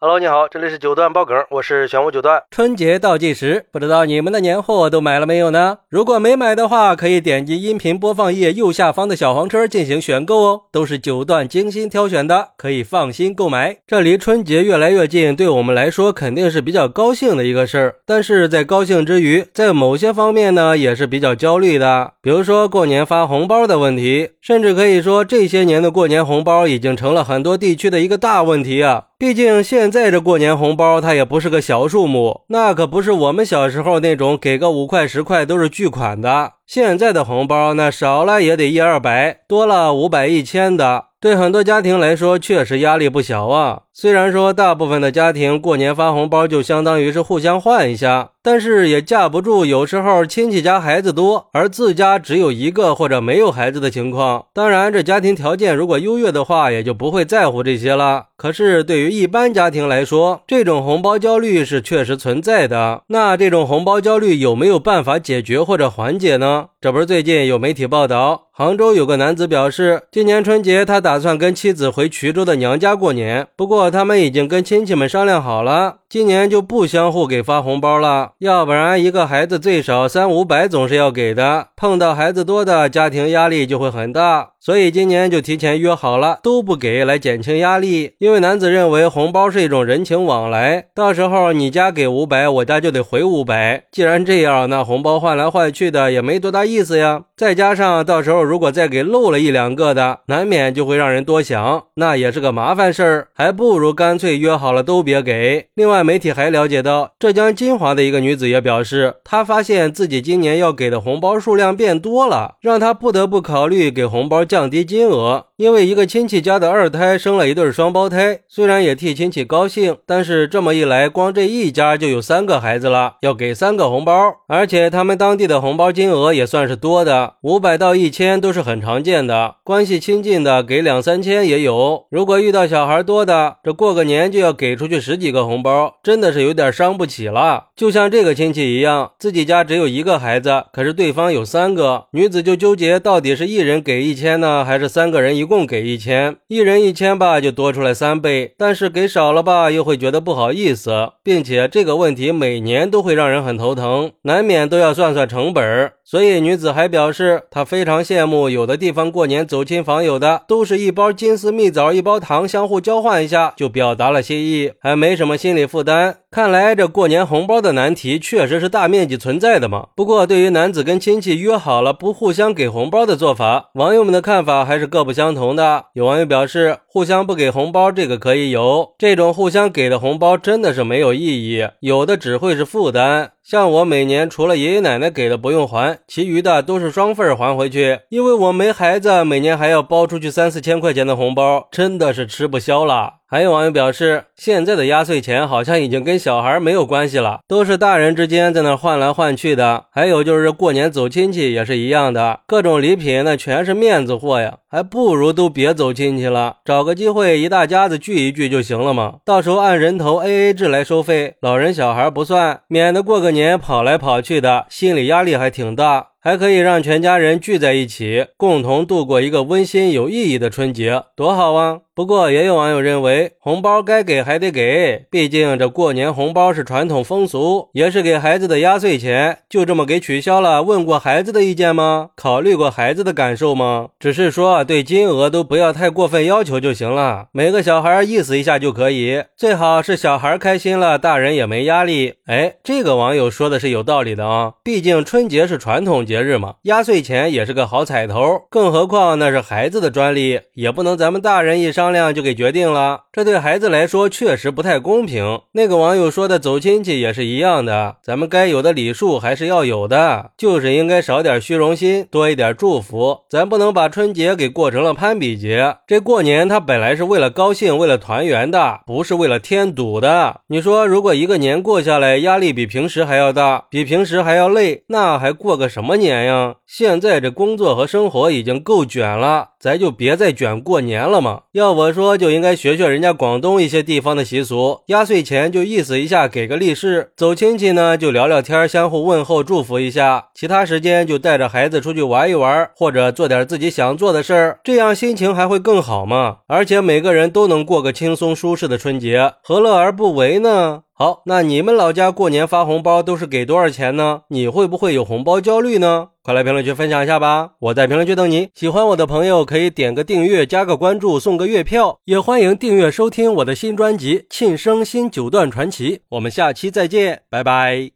Hello，你好，这里是九段爆梗，我是玄武九段。春节倒计时，不知道你们的年货都买了没有呢？如果没买的话，可以点击音频播放页右下方的小黄车进行选购哦，都是九段精心挑选的，可以放心购买。这离春节越来越近，对我们来说肯定是比较高兴的一个事儿。但是在高兴之余，在某些方面呢，也是比较焦虑的。比如说过年发红包的问题，甚至可以说这些年的过年红包已经成了很多地区的一个大问题啊。毕竟现在这过年红包，它也不是个小数目，那可不是我们小时候那种给个五块十块都是巨款的。现在的红包，那少了也得一二百，多了五百一千的，对很多家庭来说，确实压力不小啊。虽然说大部分的家庭过年发红包就相当于是互相换一下，但是也架不住有时候亲戚家孩子多，而自家只有一个或者没有孩子的情况。当然，这家庭条件如果优越的话，也就不会在乎这些了。可是对于一般家庭来说，这种红包焦虑是确实存在的。那这种红包焦虑有没有办法解决或者缓解呢？这不是最近有媒体报道，杭州有个男子表示，今年春节他打算跟妻子回衢州的娘家过年，不过。他们已经跟亲戚们商量好了，今年就不相互给发红包了，要不然一个孩子最少三五百总是要给的，碰到孩子多的家庭压力就会很大。所以今年就提前约好了，都不给来减轻压力。因为男子认为红包是一种人情往来，到时候你家给五百，我家就得回五百。既然这样，那红包换来换去的也没多大意思呀。再加上到时候如果再给漏了一两个的，难免就会让人多想，那也是个麻烦事儿。还不如干脆约好了都别给。另外，媒体还了解到，浙江金华的一个女子也表示，她发现自己今年要给的红包数量变多了，让她不得不考虑给红包降低金额。因为一个亲戚家的二胎生了一对双胞胎，虽然也替亲戚高兴，但是这么一来，光这一家就有三个孩子了，要给三个红包，而且他们当地的红包金额也算是多的，五百到一千都是很常见的，关系亲近的给两三千也有。如果遇到小孩多的，这过个年就要给出去十几个红包，真的是有点伤不起了。就像这个亲戚一样，自己家只有一个孩子，可是对方有三个，女子就纠结到底是一人给一千呢，还是三个人一。共给一千，一人一千吧，就多出来三倍。但是给少了吧，又会觉得不好意思，并且这个问题每年都会让人很头疼，难免都要算算成本。所以女子还表示，他非常羡慕有的地方过年走亲访友的，都是一包金丝蜜枣、一包糖，相互交换一下就表达了心意，还没什么心理负担。看来这过年红包的难题确实是大面积存在的嘛。不过对于男子跟亲戚约好了不互相给红包的做法，网友们的看法还是各不相同的。有网友表示，互相不给红包这个可以有，这种互相给的红包真的是没有意义，有的只会是负担。像我每年除了爷爷奶奶给的不用还，其余的都是双份还回去。因为我没孩子，每年还要包出去三四千块钱的红包，真的是吃不消了。还有网友表示，现在的压岁钱好像已经跟小孩没有关系了，都是大人之间在那换来换去的。还有就是过年走亲戚也是一样的，各种礼品那全是面子货呀，还不如都别走亲戚了，找个机会一大家子聚一聚就行了嘛。到时候按人头 AA 制来收费，老人小孩不算，免得过个年跑来跑去的，心理压力还挺大。还可以让全家人聚在一起，共同度过一个温馨有意义的春节，多好啊！不过也有网友认为，红包该给还得给，毕竟这过年红包是传统风俗，也是给孩子的压岁钱，就这么给取消了？问过孩子的意见吗？考虑过孩子的感受吗？只是说对金额都不要太过分要求就行了，每个小孩意思一下就可以，最好是小孩开心了，大人也没压力。哎，这个网友说的是有道理的啊，毕竟春节是传统节日嘛，压岁钱也是个好彩头，更何况那是孩子的专利，也不能咱们大人一商。商量就给决定了，这对孩子来说确实不太公平。那个网友说的走亲戚也是一样的，咱们该有的礼数还是要有的，就是应该少点虚荣心，多一点祝福。咱不能把春节给过成了攀比节。这过年它本来是为了高兴，为了团圆的，不是为了添堵的。你说，如果一个年过下来，压力比平时还要大，比平时还要累，那还过个什么年呀？现在这工作和生活已经够卷了。咱就别再卷过年了嘛。要我说，就应该学学人家广东一些地方的习俗，压岁钱就意思一下给个利是，走亲戚呢就聊聊天，相互问候祝福一下，其他时间就带着孩子出去玩一玩，或者做点自己想做的事儿，这样心情还会更好嘛。而且每个人都能过个轻松舒适的春节，何乐而不为呢？好，那你们老家过年发红包都是给多少钱呢？你会不会有红包焦虑呢？快来评论区分享一下吧！我在评论区等你。喜欢我的朋友可以点个订阅、加个关注、送个月票，也欢迎订阅收听我的新专辑《庆生新九段传奇》。我们下期再见，拜拜。